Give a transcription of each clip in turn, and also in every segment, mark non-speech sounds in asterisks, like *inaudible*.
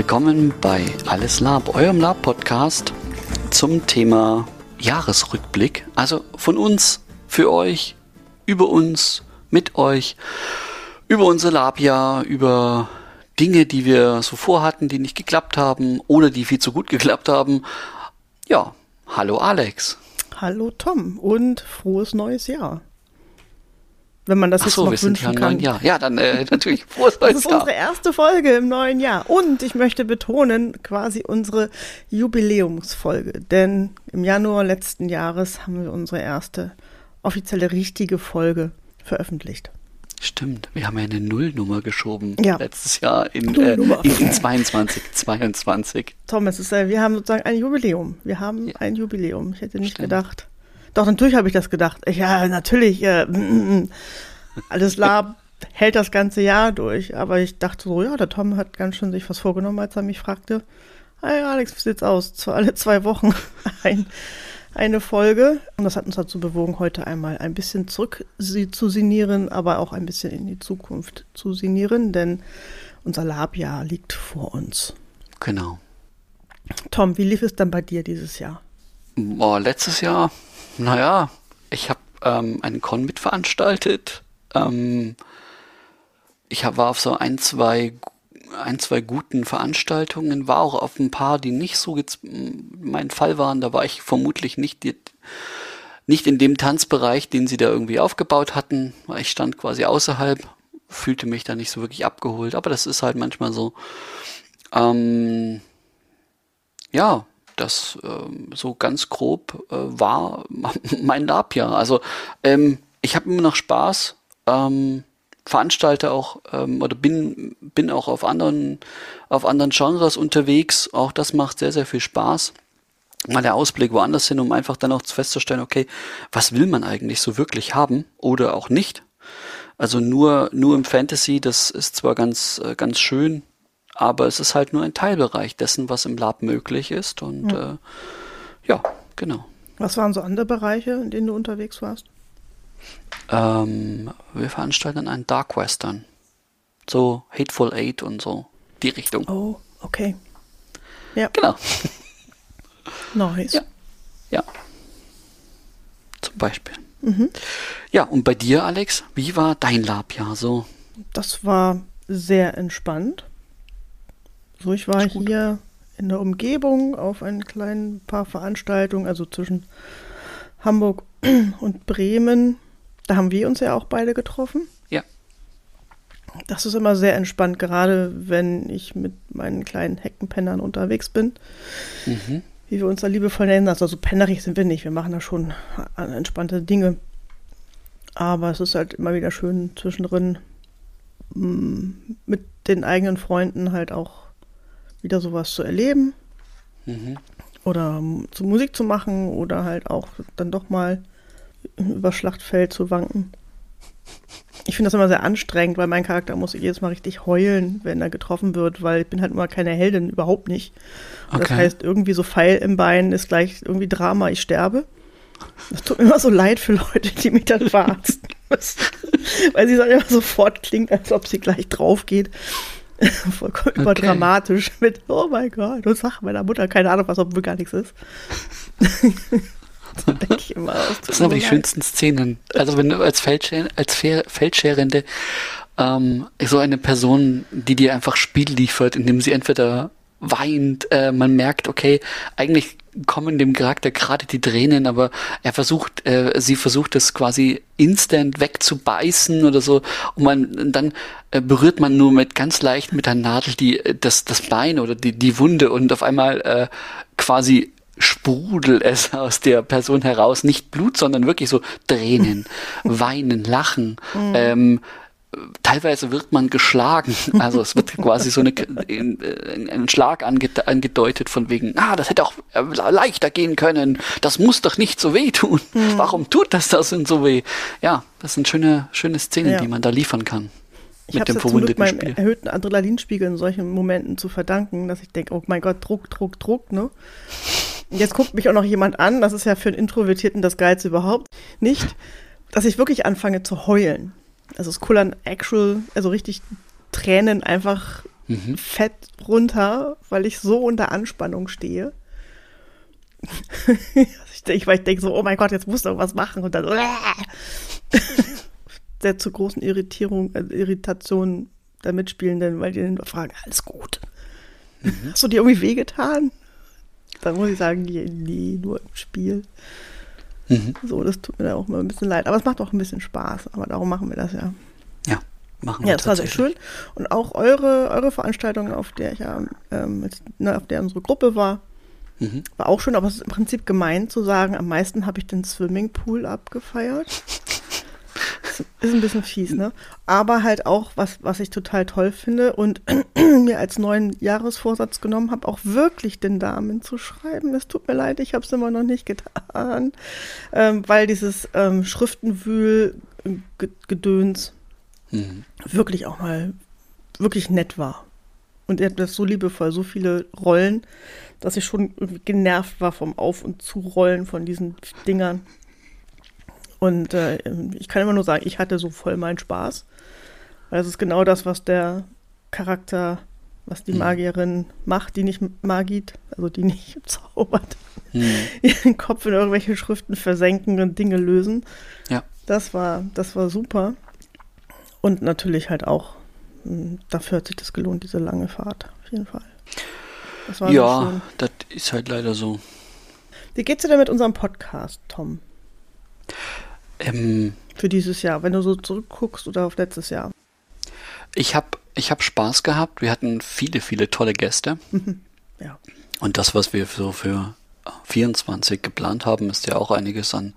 willkommen bei Alles Lab, eurem Lab-Podcast zum Thema Jahresrückblick. Also von uns, für euch, über uns, mit euch, über unser Labjahr, über Dinge, die wir so vorhatten, die nicht geklappt haben oder die viel zu gut geklappt haben. Ja, hallo Alex. Hallo Tom und frohes neues Jahr. Wenn man das Ach jetzt so, noch wir sind ja wünschen im kann. neuen Jahr. Ja, dann äh, *laughs* natürlich frohes Das neues ist Jahr. unsere erste Folge im neuen Jahr. Und ich möchte betonen, quasi unsere Jubiläumsfolge. Denn im Januar letzten Jahres haben wir unsere erste offizielle richtige Folge veröffentlicht. Stimmt, wir haben ja eine Nullnummer geschoben Ja. letztes Jahr in, äh, in, in 22, 22. Tom, es ist, äh, wir haben sozusagen ein Jubiläum. Wir haben Ja. ein Jubiläum. Ich hätte nicht Stimmt. gedacht. Doch, natürlich habe ich das gedacht. Ja, natürlich. Äh, mm, mm. alles Lab *laughs* hält das ganze Jahr durch. Aber ich dachte so, ja, der Tom hat ganz schön sich was vorgenommen, als er mich fragte. Hey Alex, wie sieht's aus? Zwei, alle zwei Wochen *laughs* ein, eine Folge. Und das hat uns dazu bewogen, heute einmal ein bisschen zurück zu sinnieren, aber auch ein bisschen in die Zukunft zu sinnieren, denn unser Labjahr liegt vor uns. Genau. Tom, wie lief es dann bei dir dieses Jahr? Boah, letztes Jahr, naja, ich habe ähm, einen Con mitveranstaltet. Ähm, ich hab, war auf so ein, zwei, ein, zwei guten Veranstaltungen, war auch auf ein paar, die nicht so jetzt mein Fall waren. Da war ich vermutlich nicht, die, nicht in dem Tanzbereich, den sie da irgendwie aufgebaut hatten. Ich stand quasi außerhalb, fühlte mich da nicht so wirklich abgeholt. Aber das ist halt manchmal so. Ähm, ja, das ähm, so ganz grob äh, war *laughs* mein Labjahr. Also ähm, ich habe immer noch Spaß, ähm, veranstalte auch ähm, oder bin bin auch auf anderen auf anderen Genres unterwegs. Auch das macht sehr sehr viel Spaß. Mal der Ausblick woanders hin, um einfach dann auch festzustellen, okay, was will man eigentlich so wirklich haben oder auch nicht. Also nur nur im Fantasy, das ist zwar ganz äh, ganz schön, aber es ist halt nur ein Teilbereich dessen, was im Lab möglich ist. Und ja, äh, ja genau. Was waren so andere Bereiche, in denen du unterwegs warst? Ähm, wir veranstalten einen Dark Western. So Hateful Eight und so. Die Richtung. Oh, okay. Ja, Genau. *laughs* nice. Ja. Ja. Zum Beispiel. Mhm. Ja, und bei dir, Alex, wie war dein Labjahr so? Das war sehr entspannt. So, ich war hier in der Umgebung auf ein kleinen paar Veranstaltungen, also zwischen Hamburg *clears throat* und Bremen. Da haben wir uns ja auch beide getroffen. Ja. Das ist immer sehr entspannt, gerade wenn ich mit meinen kleinen Heckenpennern unterwegs bin. Mhm. wie wir uns da liebevoll nennen. Also so pennerig sind wir nicht. Wir machen da schon entspannte Dinge. Aber es ist halt immer wieder schön zwischendrin mm, mit den eigenen Freunden halt auch wieder sowas zu erleben Mhm. oder ähm, zu Musik zu machen oder halt auch dann doch mal über Schlachtfeld zu wanken. Ich finde das immer sehr anstrengend, weil mein Charakter muss jedes Mal richtig heulen, wenn er getroffen wird, weil ich bin halt immer keine Heldin, überhaupt nicht. Und Das Okay. heißt, irgendwie so Pfeil im Bein ist gleich irgendwie Drama, ich sterbe. Das tut mir immer so leid für Leute, die mich dann verarzten müssen. *laughs* weil sie dann immer sofort klingt, als ob sie gleich drauf geht. *laughs* Vollkommen Okay. überdramatisch mit, oh mein Gott, und sag meiner Mutter keine Ahnung, was obwohl gar nichts ist. *laughs* so denke ich immer. tut Das sind aber die leid. schönsten Szenen. Also wenn du als, Feldscher, als Fe- Feldscherende ähm, so eine Person, die dir einfach Spiel liefert, indem sie entweder weint, äh, man merkt, okay, eigentlich kommen dem Charakter gerade die Tränen, aber er versucht, äh, sie versucht es quasi instant wegzubeißen oder so. Und man dann äh, berührt man nur mit ganz leicht mit der Nadel die äh, das das Bein oder die die Wunde und auf einmal äh, quasi sprudelt es *laughs* aus der Person heraus, nicht Blut, sondern wirklich so Tränen, *laughs* Weinen, Lachen. Ähm, teilweise wird man geschlagen. Also es wird quasi so eine, ein, Schlag ange, angedeutet von wegen, ah, das hätte auch äh, leichter gehen können. Das muss doch nicht so weh tun. Warum tut das das denn so weh? Ja, das sind schöne, schöne Szenen, Ja. die man da liefern kann. Ich mit dem es zum Glück verwundeten meinem Spiel. erhöhten Adrenalinspiegel in solchen Momenten zu verdanken, dass ich denke, oh mein Gott, Druck, Druck, Druck, ne? Jetzt guckt mich auch noch jemand an, das ist ja für einen Introvertierten das Geilste überhaupt nicht, dass ich wirklich anfange zu heulen. Also es kullern actual, also richtig Tränen einfach mhm. fett runter, weil ich so unter Anspannung stehe. *laughs* ich denke, ich denke so, oh mein Gott, jetzt musst du irgendwas machen und dann *laughs* sehr zu großen Irritierung, äh, Irritationen der Mitspielenden, weil die dann fragen, alles gut. Mhm. Hast du dir irgendwie wehgetan? Dann muss ich sagen, nee, nur im Spiel. Mhm. So, das tut mir dann auch mal ein bisschen leid. Aber es macht auch ein bisschen Spaß. Aber darum machen wir das ja. Ja, machen wir Ja, das war sehr schön. Und auch eure, eure Veranstaltung, auf der ich ja, ähm, jetzt, ne, auf der unsere Gruppe war, mhm. war auch schön. Aber es ist im Prinzip gemein zu sagen, am meisten habe ich den Swimmingpool abgefeiert. *laughs* Ist ein bisschen fies, ne? Aber halt auch, was, was ich total toll finde und *clears throat* mir als neuen Jahresvorsatz genommen habe, auch wirklich den Damen zu schreiben. Es tut mir leid, ich habe es immer noch nicht getan, ähm, weil dieses ähm, Schriftenwühl-Gedöns mhm. wirklich auch mal wirklich nett war. Und er hat das so liebevoll, so viele Rollen, dass ich schon genervt war vom Auf- und Zurollen von diesen Dingern. Und äh, ich kann immer nur sagen, ich hatte so voll meinen Spaß. Weil das ist genau das, was der Charakter, was die mhm. Magierin macht, die nicht magit, also die nicht *laughs* zaubert, mhm. *laughs* ihren Kopf in irgendwelche Schriften versenken und Dinge lösen. Ja. Das war, das war super. Und natürlich halt auch, hm, dafür hat sich das gelohnt, diese lange Fahrt, auf jeden Fall. ja, das ist halt leider so. Wie geht's dir denn mit unserem Podcast, Tom? Ähm, Für dieses Jahr, wenn du so zurückguckst oder auf letztes Jahr. Ich habe ich hab Spaß gehabt. Wir hatten viele, viele tolle Gäste. Mhm. Ja. Und das, was wir so für 24 geplant haben, ist ja auch einiges an.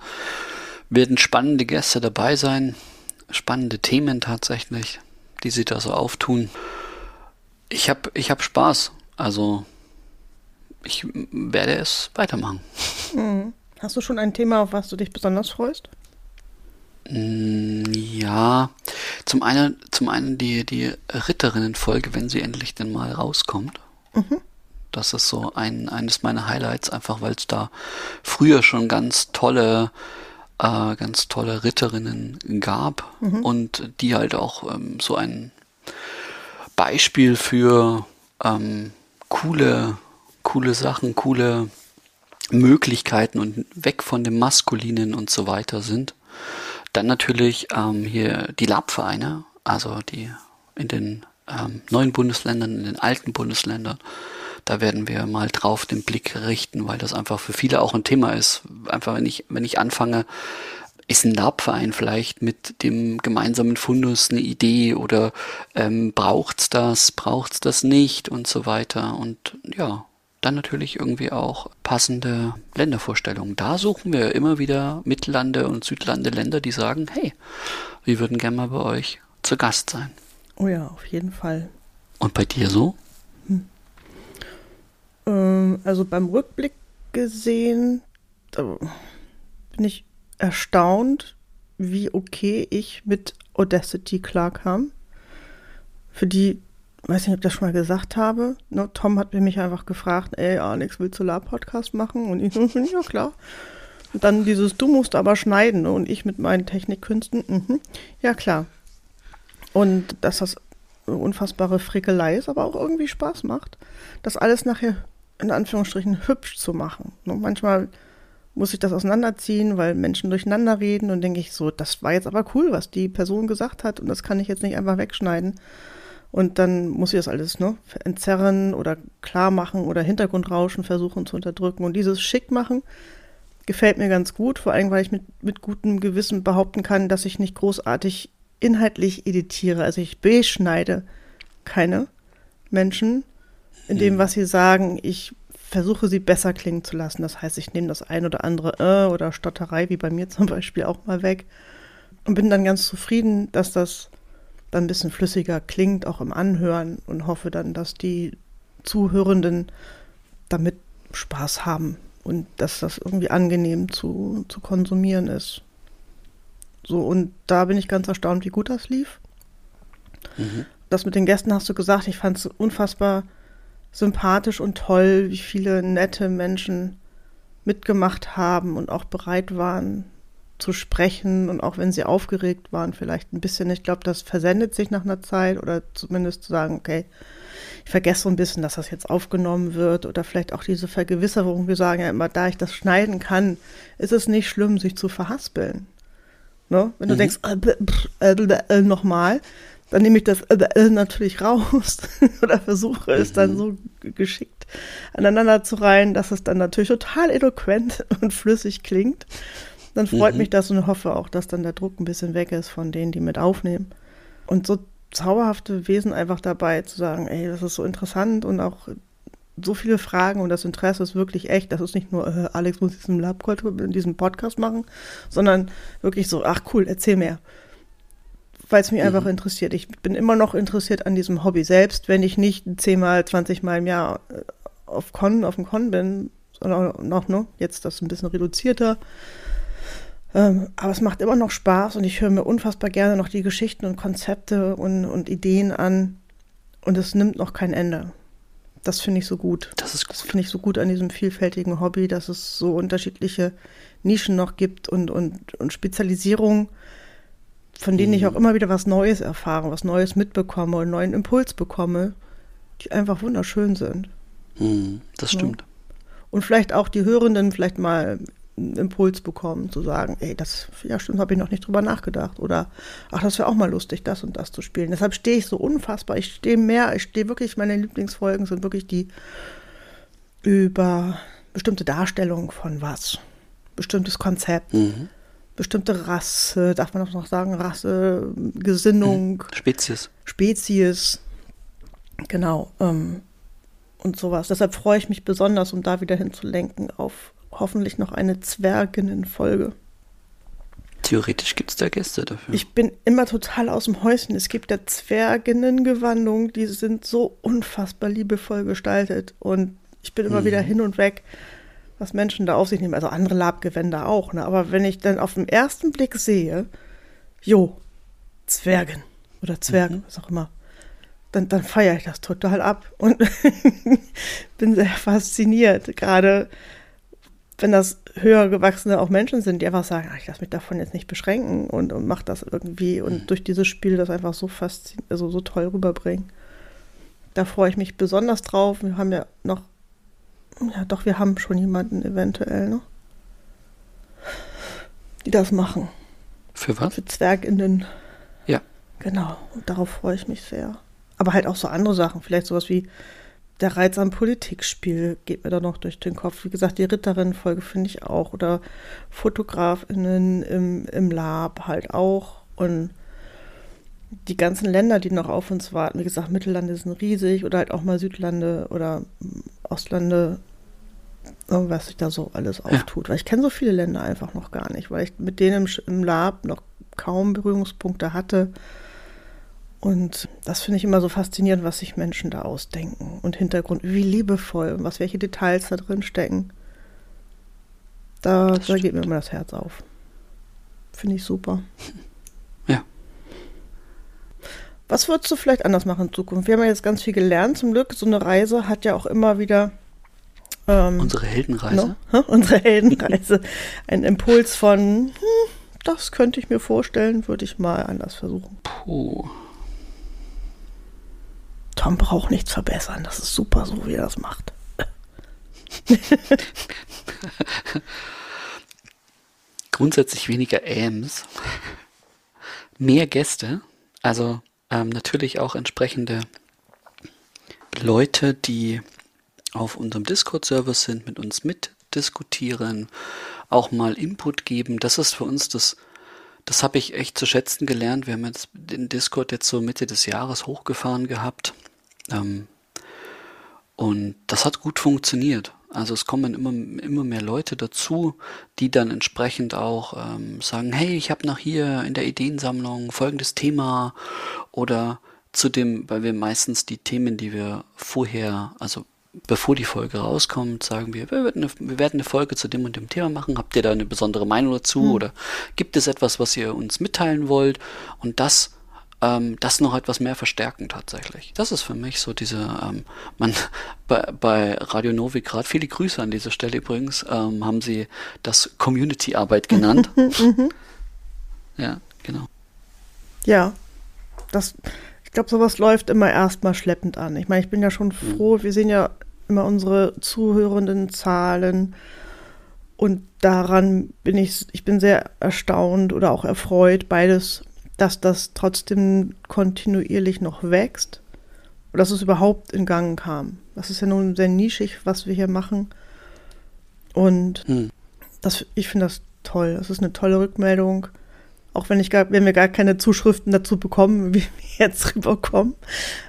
Werden spannende Gäste dabei sein. Spannende Themen tatsächlich, die sich da so auftun. Ich habe ich hab Spaß. Also ich werde es weitermachen. Mhm. Hast du schon ein Thema, auf was du dich besonders freust? Mm, ja, zum einen, zum einen die, die Ritterinnen-Folge, wenn sie endlich denn mal rauskommt. Mhm. Das ist so ein, eines meiner Highlights, einfach weil es da früher schon ganz tolle, äh, ganz tolle Ritterinnen gab mhm. und die halt auch ähm, so ein Beispiel für ähm, coole, coole Sachen, coole Möglichkeiten und weg von dem Maskulinen und so weiter sind. Dann natürlich ähm, hier die Labvereine, also die in den ähm, neuen Bundesländern, in den alten Bundesländern. Da werden wir mal drauf den Blick richten, weil das einfach für viele auch ein Thema ist. Einfach wenn ich, wenn ich anfange, ist ein Labverein vielleicht mit dem gemeinsamen Fundus eine Idee oder ähm, braucht's das, braucht's das nicht und so weiter. Und ja, dann natürlich irgendwie auch passende Ländervorstellungen. Da suchen wir immer wieder Mittellande und Südlande Länder, die sagen, hey, wir würden gerne mal bei euch zu Gast sein. Oh ja, auf jeden Fall. Und bei dir so? Hm. Ähm, also beim Rückblick gesehen bin ich erstaunt, wie okay ich mit Audacity klarkam. Für die weiß nicht, ob ich das schon mal gesagt habe. Ne, Tom hat mich einfach gefragt, ey, Alex, willst du Lab-Podcast machen? Und ich so, *laughs* ja klar. Und dann dieses, du musst aber schneiden. Ne? Und ich mit meinen Technikkünsten, mhm, ja klar. Und dass das eine unfassbare Frickelei ist, aber auch irgendwie Spaß macht, das alles nachher in Anführungsstrichen hübsch zu machen. Ne? Manchmal muss ich das auseinanderziehen, weil Menschen durcheinander reden und denke ich so, das war jetzt aber cool, was die Person gesagt hat und das kann ich jetzt nicht einfach wegschneiden. Und dann muss ich das alles ne, entzerren oder klar machen oder Hintergrundrauschen versuchen zu unterdrücken. Und dieses Schick machen gefällt mir ganz gut, vor allem weil ich mit, mit gutem Gewissen behaupten kann, dass ich nicht großartig inhaltlich editiere. Also ich beschneide keine Menschen in dem, hm. was sie sagen. Ich versuche sie besser klingen zu lassen. Das heißt, ich nehme das ein oder andere äh oder Stotterei, wie bei mir zum Beispiel, auch mal weg. Und bin dann ganz zufrieden, dass das dann ein bisschen flüssiger klingt, auch im Anhören und hoffe dann, dass die Zuhörenden damit Spaß haben und dass das irgendwie angenehm zu, zu konsumieren ist. So, und da bin ich ganz erstaunt, wie gut das lief. Mhm. Das mit den Gästen hast du gesagt, ich fand es unfassbar sympathisch und toll, wie viele nette Menschen mitgemacht haben und auch bereit waren, zu sprechen und auch wenn sie aufgeregt waren, vielleicht ein bisschen. Ich glaube, das versendet sich nach einer Zeit oder zumindest zu sagen, okay, ich vergesse so ein bisschen, dass das jetzt aufgenommen wird oder vielleicht auch diese Vergewisserung. Wir sagen ja immer, da ich das schneiden kann, ist es nicht schlimm, sich zu verhaspeln. Ne? Wenn du mhm. denkst, äh, äh, äh, nochmal, dann nehme ich das natürlich raus *laughs* oder versuche es mhm. dann so geschickt aneinander zu reihen, dass es dann natürlich total eloquent *laughs* und flüssig klingt. Dann freut mhm. mich das und hoffe auch, dass dann der Druck ein bisschen weg ist von denen, die mit aufnehmen. Und so zauberhafte Wesen einfach dabei zu sagen, ey, das ist so interessant und auch so viele Fragen und das Interesse ist wirklich echt. Das ist nicht nur, äh, Alex muss diesen in diesem Podcast machen, sondern wirklich so, ach cool, erzähl mehr weil es mich mhm. einfach interessiert. Ich bin immer noch interessiert an diesem Hobby selbst, wenn ich nicht zehnmal, zwanzigmal im Jahr äh, auf Con, auf dem Con bin, sondern noch, ne, jetzt das ein bisschen reduzierter. Ähm, aber es macht immer noch Spaß und ich höre mir unfassbar gerne noch die Geschichten und Konzepte und, und Ideen an und es nimmt noch kein Ende. Das finde ich so gut. Das ist Das finde ich so gut an diesem vielfältigen Hobby, dass es so unterschiedliche Nischen noch gibt und, und, und Spezialisierung von denen ich mhm. auch immer wieder was Neues erfahre, was Neues mitbekomme und einen neuen Impuls bekomme, die einfach wunderschön sind. Mhm, das stimmt. Ja. Und vielleicht auch die Hörenden vielleicht mal Impuls bekommen, zu sagen, ey, das, ja stimmt, habe ich noch nicht drüber nachgedacht. Oder, ach, das wäre auch mal lustig, das und das zu spielen. Deshalb stehe ich so unfassbar. Ich stehe mehr, ich stehe wirklich, meine Lieblingsfolgen sind wirklich die über bestimmte Darstellung von was. Bestimmtes Konzept. Mhm bestimmte Rasse, darf man das noch sagen, Rasse, Gesinnung. Hm, Spezies. Spezies. Genau. Ähm, und sowas. Deshalb freue ich mich besonders, um da wieder hinzulenken auf hoffentlich noch eine Zwerginnenfolge. Theoretisch gibt es da Gäste dafür. Ich bin immer total aus dem Häuschen. Es gibt ja Zwerginnengewandungen, die sind so unfassbar liebevoll gestaltet. Und ich bin immer mhm. wieder hin und weg was Menschen da auf sich nehmen, also andere Labgewänder auch, ne? aber wenn ich dann auf den ersten Blick sehe, jo, Zwergen oder Zwergen, mhm. was auch immer, dann, dann feiere ich das total ab und *laughs* bin sehr fasziniert, gerade wenn das höher gewachsene auch Menschen sind, die einfach sagen, ach, ich lasse mich davon jetzt nicht beschränken und, und mache das irgendwie und mhm. durch dieses Spiel das einfach so faszinierend, also so toll rüberbringen. Da freue ich mich besonders drauf. Wir haben ja noch ja, doch, wir haben schon jemanden eventuell, ne? Die das machen. Für was? Für ZwergInnen. Ja. Genau, und darauf freue ich mich sehr. Aber halt auch so andere Sachen, vielleicht sowas wie der Reiz am Politikspiel geht mir da noch durch den Kopf. Wie gesagt, die Ritterinnen-Folge finde ich auch. Oder FotografInnen im, im Lab halt auch. Und die ganzen Länder, die noch auf uns warten, wie gesagt, Mittellande sind riesig oder halt auch mal Südlande oder Ostlande, was sich da so alles auftut. Ja. Weil ich kenne so viele Länder einfach noch gar nicht, weil ich mit denen im, im Lab noch kaum Berührungspunkte hatte. Und das finde ich immer so faszinierend, was sich Menschen da ausdenken und Hintergrund, wie liebevoll, was welche Details da drin stecken. Da, da geht mir immer das Herz auf. Finde ich super. *laughs* Ja. Was würdest du vielleicht anders machen in Zukunft? Wir haben ja jetzt ganz viel gelernt, zum Glück. So eine Reise hat ja auch immer wieder. Ähm, unsere Heldenreise. No? *laughs* Unsere Heldenreise. Ein Impuls von, hm, das könnte ich mir vorstellen, würde ich mal anders versuchen. Puh. Tom braucht nichts verbessern. Das ist super, so wie er das macht. *laughs* Grundsätzlich weniger AMs. Mehr Gäste. Also ähm, natürlich auch entsprechende Leute, die auf unserem Discord-Server sind, mit uns mitdiskutieren, auch mal Input geben. Das ist für uns das, das habe ich echt zu schätzen gelernt. Wir haben jetzt den Discord jetzt so Mitte des Jahres hochgefahren gehabt. Ähm, und das hat gut funktioniert. Also es kommen immer, immer mehr Leute dazu, die dann entsprechend auch ähm, sagen, hey, ich habe noch hier in der Ideensammlung folgendes Thema oder zu dem, weil wir meistens die Themen, die wir vorher, also bevor die Folge rauskommt, sagen wir, wir werden, eine, wir werden eine Folge zu dem und dem Thema machen. Habt ihr da eine besondere Meinung dazu? Mhm. Oder gibt es etwas, was ihr uns mitteilen wollt? Und das ähm, das noch etwas mehr verstärken tatsächlich. Das ist für mich so diese, ähm, man *laughs* bei, bei Radio Novi gerade, viele Grüße an dieser Stelle übrigens, ähm, haben sie das Community-Arbeit genannt. *laughs* Mhm. ja, genau. Ja, das, ich glaube, sowas läuft immer erstmal schleppend an. Ich meine, ich bin ja schon mhm. froh, wir sehen ja immer unsere zuhörenden Zahlen und daran bin ich, ich bin sehr erstaunt oder auch erfreut, beides dass das trotzdem kontinuierlich noch wächst und dass es überhaupt in Gang kam. Das ist ja nun sehr nischig, was wir hier machen. Und hm. das, ich finde das toll. Das ist eine tolle Rückmeldung. Auch wenn, ich gar, wenn wir gar keine Zuschriften dazu bekommen, wie wir *laughs* jetzt rüberkommen,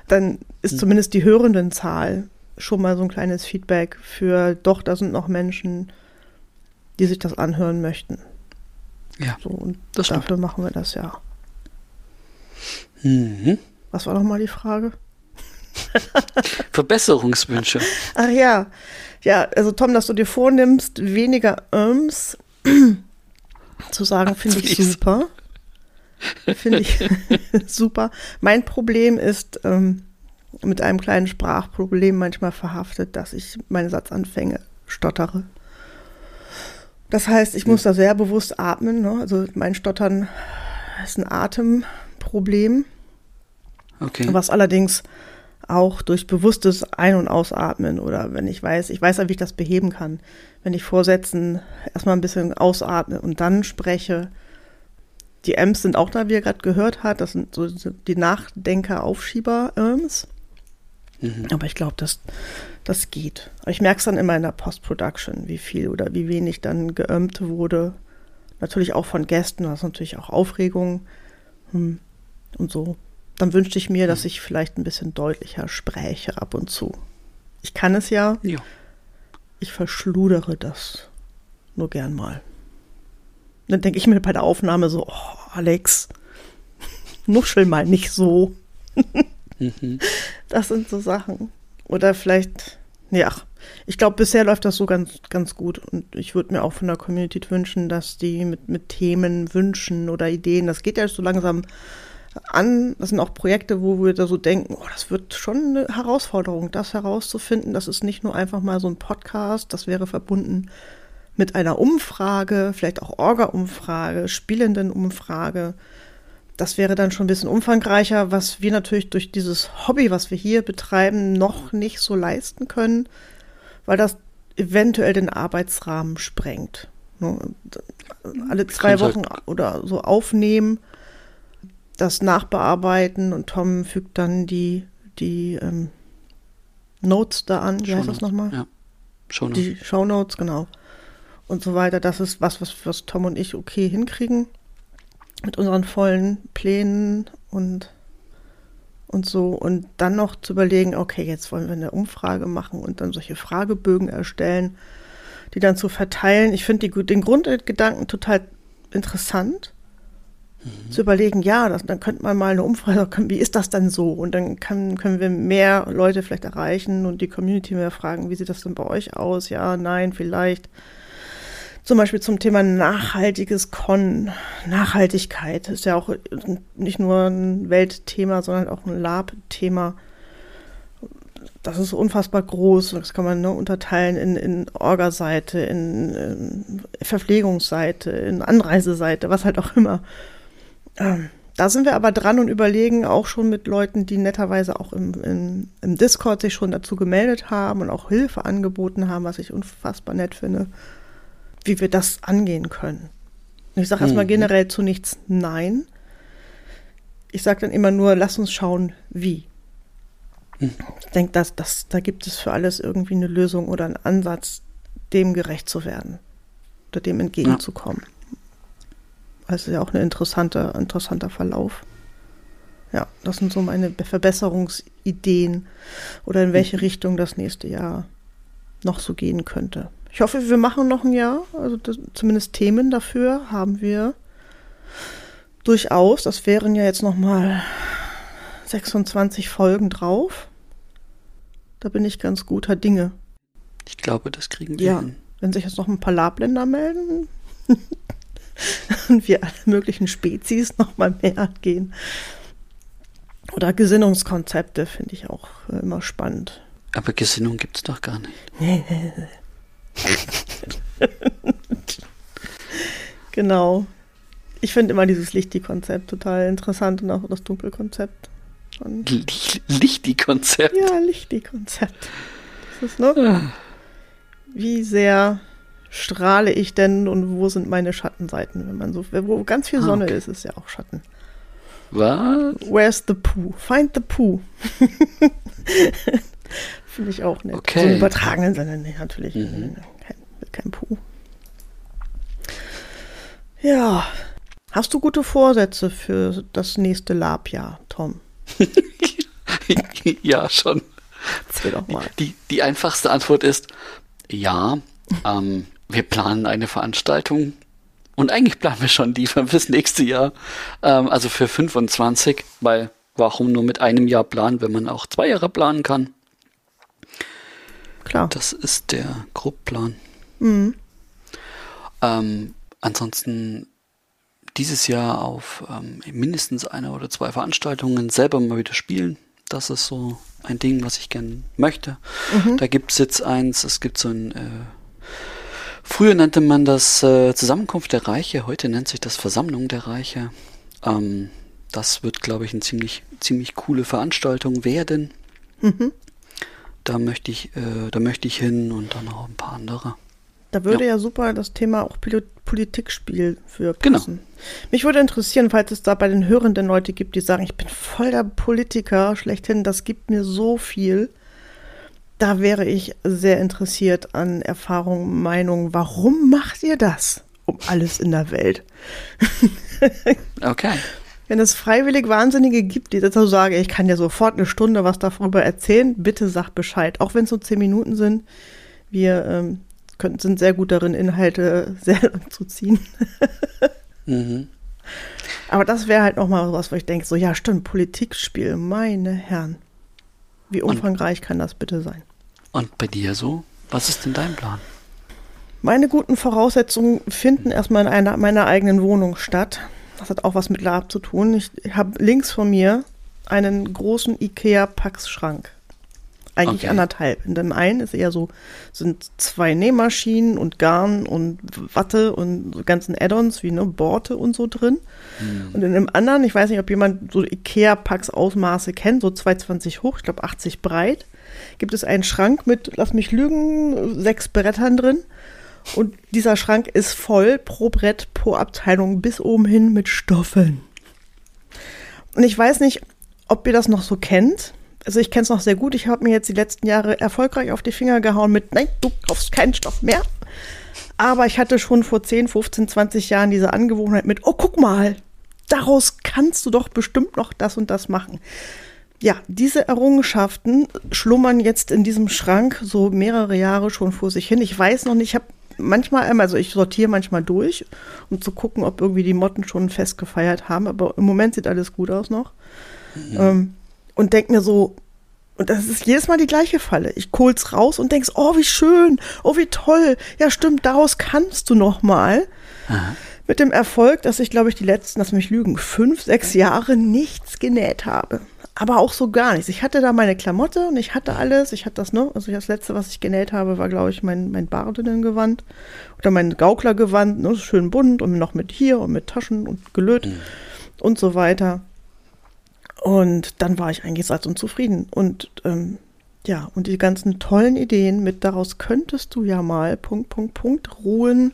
dann ist hm. zumindest die Hörendenzahl schon mal so ein kleines Feedback für, doch, da sind noch Menschen, die sich das anhören möchten. Ja. So, und dafür stimmt. machen wir das ja. Mhm. Was war nochmal die Frage? *laughs* Verbesserungswünsche. Ach ja. Ja, also Tom, dass du dir vornimmst, weniger Irms zu sagen, finde ich super. Finde ich *laughs* super. Mein Problem ist ähm, mit einem kleinen Sprachproblem manchmal verhaftet, dass ich meine Satzanfänge stottere. Das heißt, ich muss da sehr bewusst atmen. Ne? Also mein Stottern ist ein Atemproblem. Okay. Was allerdings auch durch bewusstes Ein- und Ausatmen oder wenn ich weiß, ich weiß ja, wie ich das beheben kann. Wenn ich vorsetzen erstmal ein bisschen ausatme und dann spreche. Die M's sind auch da, wie ihr gerade gehört habt. Das sind so die Nachdenker-Aufschieber-Irms. Mhm. Aber ich glaube, das, das geht. Aber ich merke es dann immer in der Post-Production, wie viel oder wie wenig dann geömt wurde. Natürlich auch von Gästen, das ist natürlich auch Aufregung hm. Und so dann wünschte ich mir, dass hm. ich vielleicht ein bisschen deutlicher spräche ab und zu. Ich kann es ja. ja. Ich verschludere das nur gern mal. Dann denke ich mir bei der Aufnahme so, oh, Alex, *laughs* nuschel mal nicht so. mhm. *laughs* Das sind so Sachen. Oder vielleicht, ja, ich glaube, bisher läuft das so ganz, ganz gut. Und ich würde mir auch von der Community wünschen, dass die mit, mit Themen, Wünschen oder Ideen, das geht ja so langsam an. Das sind auch Projekte, wo wir da so denken, oh, das wird schon eine Herausforderung, das herauszufinden. Das ist nicht nur einfach mal so ein Podcast, das wäre verbunden mit einer Umfrage, vielleicht auch Orga-Umfrage, Spielenden-Umfrage. Das wäre dann schon ein bisschen umfangreicher, was wir natürlich durch dieses Hobby, was wir hier betreiben, noch nicht so leisten können, weil das eventuell den Arbeitsrahmen sprengt. Ne, alle zwei Wochen oder so aufnehmen das nachbearbeiten und Tom fügt dann die, die ähm, Notes da an. Wie Show heißt das nochmal? Ja. Show Notes. Die Show Notes, genau. Und so weiter. Das ist was, was, was Tom und ich okay hinkriegen. Mit unseren vollen Plänen und, und so. Und dann noch zu überlegen, okay, jetzt wollen wir eine Umfrage machen und dann solche Fragebögen erstellen, die dann zu verteilen. Ich finde den Grundgedanken total interessant mhm. zu überlegen, ja, das, dann könnte man mal eine Umfrage, *laughs* wie ist das dann so? Und dann kann, können wir mehr Leute vielleicht erreichen und die Community mehr fragen, wie sieht das denn bei euch aus? Ja, nein, vielleicht. Zum Beispiel zum Thema nachhaltiges Con. Nachhaltigkeit ist ja auch nicht nur ein Weltthema, sondern auch ein Lab-Thema. Das ist unfassbar groß. Das kann man ne, unterteilen in, in Orga-Seite, in, in Verpflegungsseite, in Anreiseseite, was halt auch immer. Ähm, da sind wir aber dran und überlegen auch schon mit Leuten, die netterweise auch im, im, im, Discord sich schon dazu gemeldet haben und auch Hilfe angeboten haben, was ich unfassbar nett finde, wie wir das angehen können. Ich sage mhm. erstmal generell zu nichts Nein. Ich sage dann immer nur, lass uns schauen, wie. Mhm. Ich denke, dass, dass, da gibt es für alles irgendwie eine Lösung oder einen Ansatz, dem gerecht zu werden oder dem entgegenzukommen. Ja. Also ja auch ein interessante, interessanter Verlauf. Ja, das sind so meine Verbesserungsideen oder in welche. Richtung das nächste Jahr noch so gehen könnte. Ich hoffe, wir machen noch ein Jahr. Also das, zumindest Themen dafür haben wir durchaus. Das wären ja jetzt noch mal 26 Folgen drauf. Da bin ich ganz guter Dinge. Ich glaube, das kriegen wir ja. hin. Wenn sich jetzt noch ein paar Labländer melden, *laughs* *laughs* und wir alle möglichen Spezies noch mal mehr angehen. Oder Gesinnungskonzepte finde ich auch äh, immer spannend. Aber Gesinnung gibt es doch gar nicht. *laughs* genau. Ich finde immer dieses Lichti-Konzept total interessant und auch das Dunkelkonzept. Lichti-Konzept. ja, Lichti-Konzept. Das ist, ne? Wie sehr strahle ich denn und wo sind meine Schattenseiten? Wenn man so, wo ganz viel Ah, Sonne okay. ist, ist ja auch Schatten. Was? Where's the poo? Find the poo. *laughs* Finde ich auch nett. Okay. So im übertragenen Sinne, nee, natürlich. Mhm. Kein, kein Poo. Ja. Hast du gute Vorsätze für das nächste Labjahr, Tom? *laughs* ja, schon. Erzähl doch mal. Die, die einfachste Antwort ist ja. Ähm, wir planen eine Veranstaltung und eigentlich planen wir schon die für fürs nächste Jahr. Ähm, also für 25, weil warum nur mit einem Jahr planen, wenn man auch zwei Jahre planen kann? Klar. Das ist der Grobplan. Mhm. Ähm, ansonsten dieses Jahr auf ähm, mindestens eine oder zwei Veranstaltungen selber mal wieder spielen. Das ist so ein Ding, was ich gern möchte. Da gibt es jetzt eins, es gibt so ein, äh, früher nannte man das äh, Zusammenkunft der Reiche, heute nennt sich das Versammlung der Reiche. Ähm, das wird, glaube ich, eine ziemlich, ziemlich coole Veranstaltung werden. Da möchte ich, äh, da möchte ich hin und dann noch ein paar andere. Da würde Ja. ja. super das Thema auch Poli- Politikspiel für Genau. passen. Mich würde interessieren, falls es da bei den Hörenden Leute gibt, die sagen, ich bin voll der Politiker schlechthin, das gibt mir so viel. Da wäre ich sehr interessiert an Erfahrungen, Meinungen. Warum macht ihr das? Um alles in der Welt. *laughs* Okay. Wenn es freiwillig Wahnsinnige gibt, die dazu sagen, ich kann dir sofort eine Stunde was darüber erzählen, bitte sag Bescheid. Auch wenn es nur zehn Minuten sind. Wir ähm, können, sind sehr gut darin, Inhalte *laughs* sehr lang zu ziehen. *laughs* Mhm. Aber das wäre halt nochmal was, wo ich denke, so ja stimmt, Politikspiel, meine Herren. Wie umfangreich kann das bitte sein? Und bei dir so? Was ist denn dein Plan? Meine guten Voraussetzungen finden erstmal in einer, meiner eigenen Wohnung statt. Das hat auch was mit Lab zu tun. Ich habe links von mir einen großen IKEA-Pax-Schrank. Eigentlich Okay. anderthalb. In dem einen ist eher so, sind zwei Nähmaschinen und Garn und Watte und so ganzen Add-ons wie ne, Borte und so drin. Und in dem anderen, ich weiß nicht, ob jemand so IKEA-Pax-Ausmaße kennt, so 220 hoch, ich glaube 80 breit, gibt es einen Schrank mit, lass mich lügen, sechs Brettern drin. Und dieser Schrank ist voll pro Brett, pro Abteilung bis oben hin mit Stoffeln. Und ich weiß nicht, ob ihr das noch so kennt. Also ich kenne es noch sehr gut. Ich habe mir jetzt die letzten Jahre erfolgreich auf die Finger gehauen mit, nein, du kaufst keinen Stoff mehr. Aber ich hatte schon vor 10, 15, 20 Jahren diese Angewohnheit mit, oh, guck mal, daraus kannst du doch bestimmt noch das und das machen. Ja, diese Errungenschaften schlummern jetzt in diesem Schrank so mehrere Jahre schon vor sich hin. Ich weiß noch nicht, ich habe manchmal, also ich sortiere manchmal durch, um zu gucken, ob irgendwie die Motten schon fest gefeiert haben, aber im Moment sieht alles gut aus noch. Ähm, und denk mir so, und das ist jedes Mal die gleiche Falle. Ich kohl's raus und denkst, oh, wie schön, oh, wie toll. Ja, stimmt, daraus kannst du noch mal. Mit dem Erfolg, dass ich, glaube ich, die letzten, lass mich lügen, fünf, sechs Jahre nichts genäht habe. Aber auch so gar nichts. Ich hatte da meine Klamotte und ich hatte alles. Ich hatte das, ne? Also das letzte, was ich genäht habe, war, glaube ich, mein, mein Bardinnengewand oder mein Gauklergewand, ne? Schön bunt und noch mit hier und mit Taschen und gelöt und so weiter. Und dann war ich eigentlich satt und zufrieden. Und ähm, ja, und die ganzen tollen Ideen mit daraus könntest du ja mal Punkt, Punkt, Punkt ruhen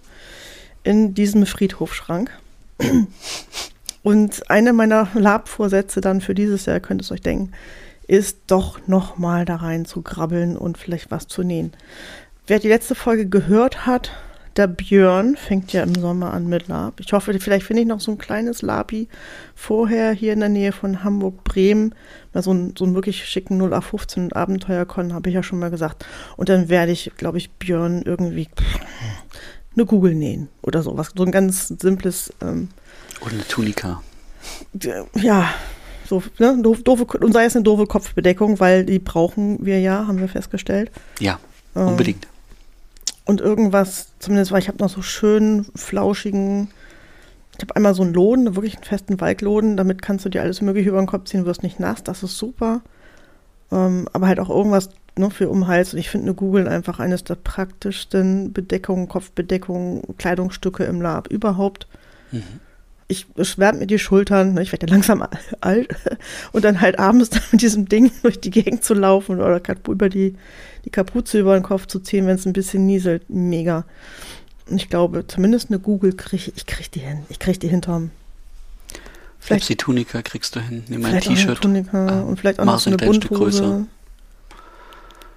in diesem Friedhofschrank. *clears throat* Und eine meiner Labvorsätze dann für dieses Jahr, könnt ihr es euch denken, ist doch noch mal da rein zu grabbeln und vielleicht was zu nähen. Wer die letzte Folge gehört hat, der Björn fängt ja im Sommer an mit Lab. Ich hoffe, vielleicht finde ich noch so ein kleines Labi vorher hier in der Nähe von Hamburg-Bremen. Mal so einen, so einen wirklich schicken 0815 Abenteuerkon, habe ich ja schon mal gesagt. Und dann werde ich, glaube ich, Björn irgendwie eine Kugel nähen oder sowas. So ein ganz simples, ähm, Oder eine Tunika. ja, so, ne, doof, doofe, und sei es eine doofe Kopfbedeckung, weil die brauchen wir ja, haben wir festgestellt. Ja, Ähm, unbedingt. Und irgendwas, zumindest, weil ich habe noch so schön flauschigen Ich habe einmal so einen Loden, wirklich einen festen Waldloden. Damit kannst du dir alles Mögliche über den Kopf ziehen, wirst nicht nass. Das ist super. Ähm, aber halt auch irgendwas ne, für um Hals. Und ich finde eine Google einfach eines der praktischsten Bedeckungen, Kopfbedeckungen, Kleidungsstücke im Lab überhaupt. Mhm. Ich schwärme mir die Schultern, ne, ich werde ja langsam *laughs* alt. Und dann halt abends mit diesem Ding *laughs* durch die Gegend zu laufen oder über die, die Kapuze über den Kopf zu ziehen, wenn es ein bisschen nieselt. Mega. Ich glaube, zumindest eine Google kriege ich, krieg die hin. Ich kriege die hinterm. Vielleicht die Tunika kriegst du hin. Nimm ein T-Shirt. Tunika ah, und vielleicht auch noch so eine Bunthose.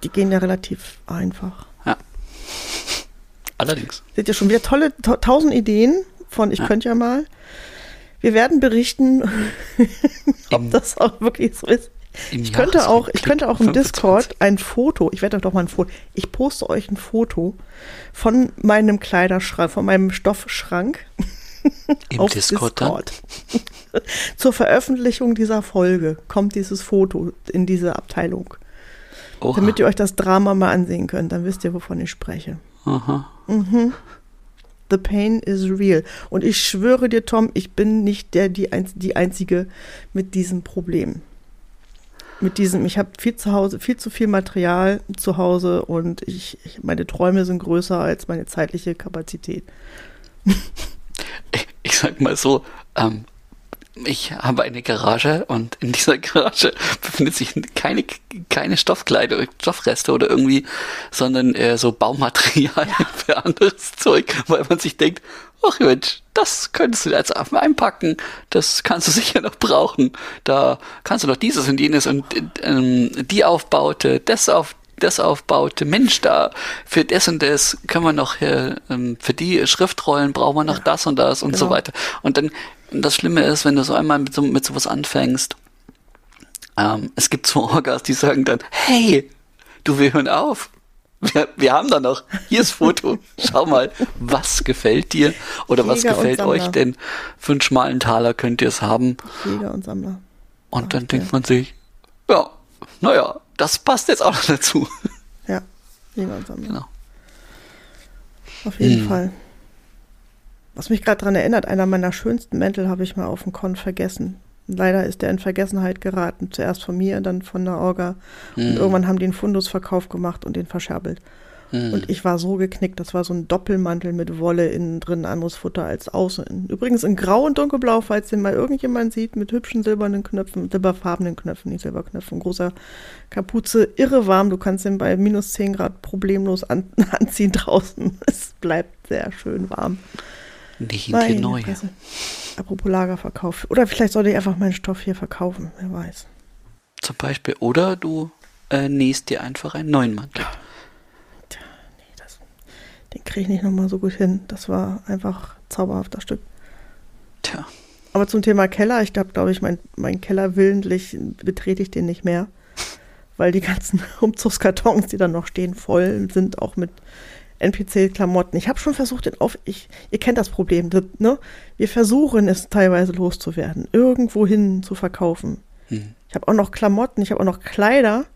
Die gehen ja relativ einfach. Ja. Allerdings. Seht ihr schon wieder tolle, tausend Ideen von ich ja. könnte ja mal. Wir werden berichten, *laughs* ob das auch wirklich so ist. ich könnte auch, ich könnte auch im 25. Discord ein Foto, ich werde doch mal ein Foto, ich poste euch ein Foto von meinem Kleiderschrank, von meinem Stoffschrank. Im *laughs* auf Discord, Discord. *laughs* Zur Veröffentlichung dieser Folge kommt dieses Foto in diese Abteilung. Oha. Damit ihr euch das Drama mal ansehen könnt, dann wisst ihr, wovon ich spreche. Aha. Mhm. The pain is real. Und ich schwöre dir, Tom, ich bin nicht der, die, die Einzige mit diesem Problem. Mit diesem, ich habe viel zu Hause, viel zu viel Material zu Hause und ich, ich meine Träume sind größer als meine zeitliche Kapazität. Ich, *laughs* ich sag mal so, ähm, ich habe eine Garage und in dieser Garage *laughs* befindet sich keine, keine Stoffkleidung, Stoffreste oder irgendwie, sondern äh, so Baumaterial ja. *laughs* für anderes Zeug, weil man sich denkt, ach Mensch, das könntest du jetzt einfach einpacken, das kannst du *laughs* sicher noch brauchen. Da kannst du noch dieses und jenes und ähm, die Aufbaute, das auf das aufbaute, Mensch, da für das und das können wir noch, äh, für die Schriftrollen brauchen wir noch ja, das und das und genau. so weiter. Und dann das Schlimme ist, wenn du so einmal mit, so, mit sowas anfängst, ähm, es gibt so Orgas, die sagen dann, hey, du, wir hören auf. Wir, wir haben da noch, hier ist Foto, schau mal, was gefällt dir oder Jäger was gefällt euch denn? Für einen schmalen Taler könnt ihr es haben. Jäger und Sammler. Und dann okay. denkt man sich, ja, naja, das passt jetzt auch noch *laughs* dazu. Ja, und Sammler. Genau. Auf jeden hm. Fall. Was mich gerade daran erinnert, einer meiner schönsten Mäntel habe ich mal auf dem Con vergessen. Leider ist der in Vergessenheit geraten. Zuerst von mir, dann von der Orga. Mhm. Und irgendwann haben die einen Fundusverkauf gemacht und den verscherbelt. Mhm. Und ich war so geknickt. Das war so ein Doppelmantel mit Wolle innen drin, anderes Futter als außen. Übrigens in Grau und Dunkelblau, falls den mal irgendjemand sieht, mit hübschen silbernen Knöpfen, silberfarbenen Knöpfen, nicht Silberknöpfen, großer Kapuze, irre warm. Du kannst den bei minus 10 Grad problemlos an *laughs* anziehen draußen. *laughs* Es bleibt sehr schön warm. Nicht Meine neue. Presse. Apropos Lagerverkauf. Oder vielleicht sollte ich einfach meinen Stoff hier verkaufen, wer weiß. Zum Beispiel. Oder du äh, nähst dir einfach einen neuen Mantel. Den kriege ich nicht nochmal so gut hin. Das war einfach zauberhafter Stück. Tja. Aber zum Thema Keller, ich glaube, glaube ich, mein, mein Keller willentlich betrete ich den nicht mehr. Weil die ganzen *laughs* Umzugskartons, die dann noch stehen, voll sind, auch mit NPC-Klamotten. Ich habe schon versucht, den auf. Ich, ihr kennt das Problem, ne? Wir versuchen es teilweise loszuwerden, irgendwo hin zu verkaufen. Mhm. Ich habe auch noch Klamotten, ich habe auch noch Kleider.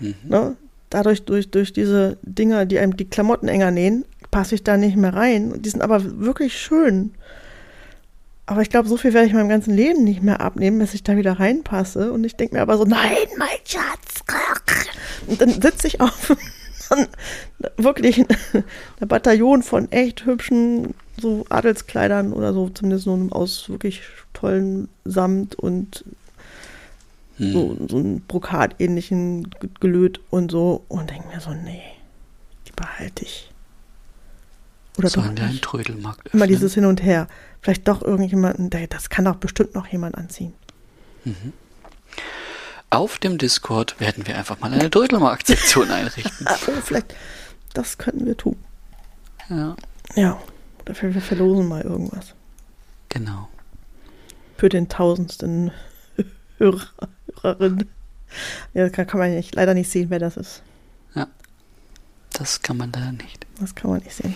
Mhm. Ne? Dadurch, durch, durch diese Dinger, die einem die Klamotten enger nähen, passe ich da nicht mehr rein. Die sind aber wirklich schön. Aber ich glaube, so viel werde ich meinem ganzen Leben nicht mehr abnehmen, bis ich da wieder reinpasse. Und ich denke mir aber so, nein, mein Schatz. Und dann sitze ich auf *laughs* wirklich ein Bataillon von echt hübschen so Adelskleidern oder so, zumindest so aus wirklich tollen Samt und hm. so, so ein Brokat-ähnlichen Gelöt und so und denke mir so, nee, die behalte ich. Oder so doch nicht. Trödelmarkt Immer dieses Hin und Her. Vielleicht doch irgendjemanden, das kann doch bestimmt noch jemand anziehen. Mhm. Auf dem Discord werden wir einfach mal eine Drödelmarkt-Sektion *laughs* einrichten. Oh, vielleicht, das könnten wir tun. Ja. Ja, dafür wir verlosen mal irgendwas. Genau. Für den tausendsten *laughs* Hörer, Hörerin. Ja, das kann, kann man nicht, leider nicht sehen, wer das ist. Ja, das kann man leider nicht. Das kann man nicht sehen.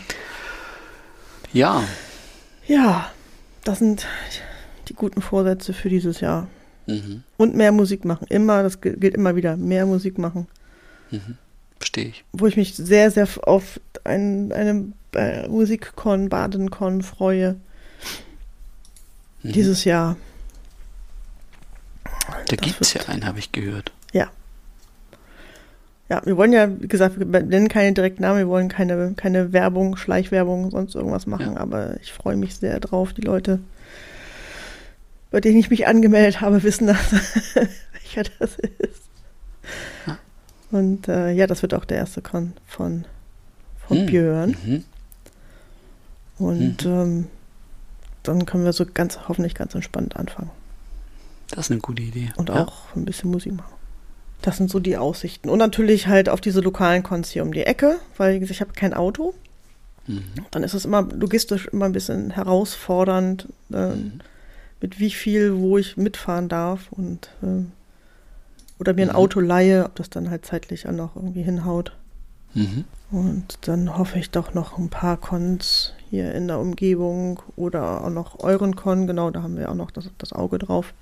Ja. Ja, das sind die guten Vorsätze für dieses Jahr. Mhm. Und mehr Musik machen. Immer, das gilt immer wieder, mehr Musik machen. Mhm. Verstehe ich. Wo ich mich sehr, sehr auf ein, eine äh, Musikkon, Badenkon freue. Mhm. dieses Jahr. Da gibt es ja einen, habe ich gehört. Ja. Ja, wir wollen ja, wie gesagt, wir nennen keine direkten Namen, wir wollen keine, keine Werbung, Schleichwerbung, sonst irgendwas machen, Ja. aber ich freue mich sehr drauf. Die Leute, bei denen ich mich angemeldet habe, wissen das, *laughs* welcher das ist. Ja. Und äh, ja, das wird auch der erste Con von, von Hm. Björn. Mhm. Und ähm, dann können wir so ganz, hoffentlich ganz entspannt anfangen. Das ist eine gute Idee. Und ja. auch ein bisschen Musik machen. Das sind so die Aussichten. Und natürlich halt auf diese lokalen Cons hier um die Ecke, weil ich habe kein Auto. Mhm. Dann ist es immer logistisch immer ein bisschen herausfordernd, äh, Mhm. mit wie viel, wo ich mitfahren darf und ähm, oder mir ein Mhm. Auto leihe, ob das dann halt zeitlich auch noch irgendwie hinhaut. Mhm. Und dann hoffe ich doch noch ein paar Cons hier in der Umgebung oder auch noch euren Con, genau, da haben wir auch noch das, das Auge drauf.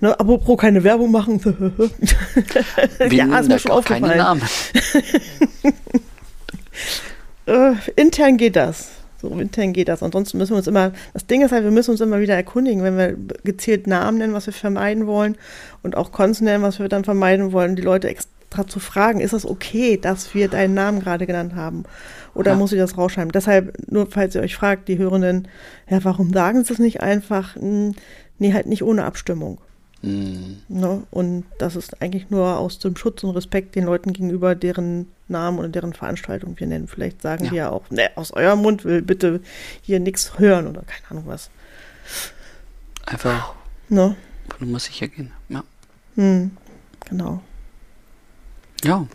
Ne, apropos keine Werbung machen. *laughs* Wir ja, ist mir schon auch keine aufgefallen. Namen. *laughs* Äh, intern geht das. So, intern geht das. Ansonsten müssen wir uns immer, das Ding ist halt, wir müssen uns immer wieder erkundigen, wenn wir gezielt Namen nennen, was wir vermeiden wollen und auch Cons nennen, was wir dann vermeiden wollen, die Leute extra zu fragen, ist das okay, dass wir deinen Namen gerade genannt haben? Oder Ja. muss ich das rausschreiben? Deshalb, nur falls ihr euch fragt, die Hörenden, ja, warum sagen sie das nicht einfach? Hm, Nee, halt nicht ohne Abstimmung. Mhm. Ne? Und das ist eigentlich nur aus dem Schutz und Respekt den Leuten gegenüber, deren Namen oder deren Veranstaltung wir nennen. Vielleicht sagen Ja. die ja auch, ne, aus eurem Mund will bitte hier nichts hören oder keine Ahnung was. Einfach Ne? von Nummer sicher gehen. Ja. Hm, genau. ja.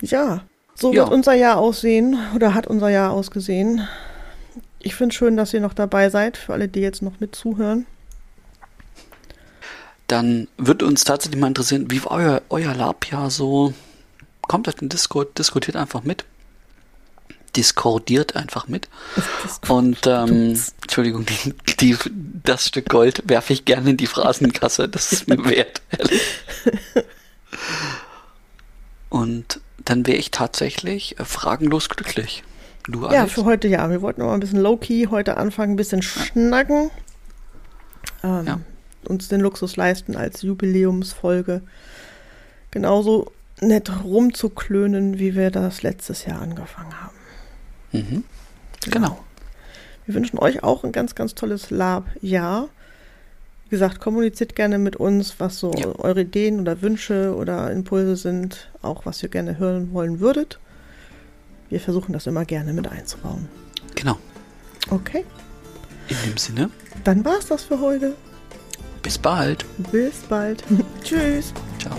Ja, so Ja. wird unser Jahr aussehen oder hat unser Jahr ausgesehen. Ich finde es schön, dass ihr noch dabei seid, für alle, die jetzt noch mit zuhören. Dann würde uns tatsächlich mal interessieren, wie war euer, euer Labjahr so? Kommt auf den Discord, diskutiert einfach mit. Discordiert einfach mit. *laughs* Und ähm, Entschuldigung, die, *laughs* die, das Stück Gold werfe ich gerne in die Phrasenkasse. Das ist mir wert, ehrlich. Und dann wäre ich tatsächlich äh, fragenlos glücklich. Du, Ja, Alex? für heute ja. Wir wollten noch mal ein bisschen low-key heute anfangen, ein bisschen schnacken. Ähm, Ja. Uns den Luxus leisten als Jubiläumsfolge. Genauso nett rumzuklönen, wie wir das letztes Jahr angefangen haben. Mhm. Genau. Wir wünschen euch auch ein ganz, ganz tolles Lab-Jahr. Wie gesagt, kommuniziert gerne mit uns, was so Ja. eure Ideen oder Wünsche oder Impulse sind, auch was ihr gerne hören wollen würdet. Wir versuchen das immer gerne mit einzubauen. Genau. Okay, In dem Sinne, dann war's das für heute. Bis bald. Bis bald. *laughs* Tschüss. Ciao.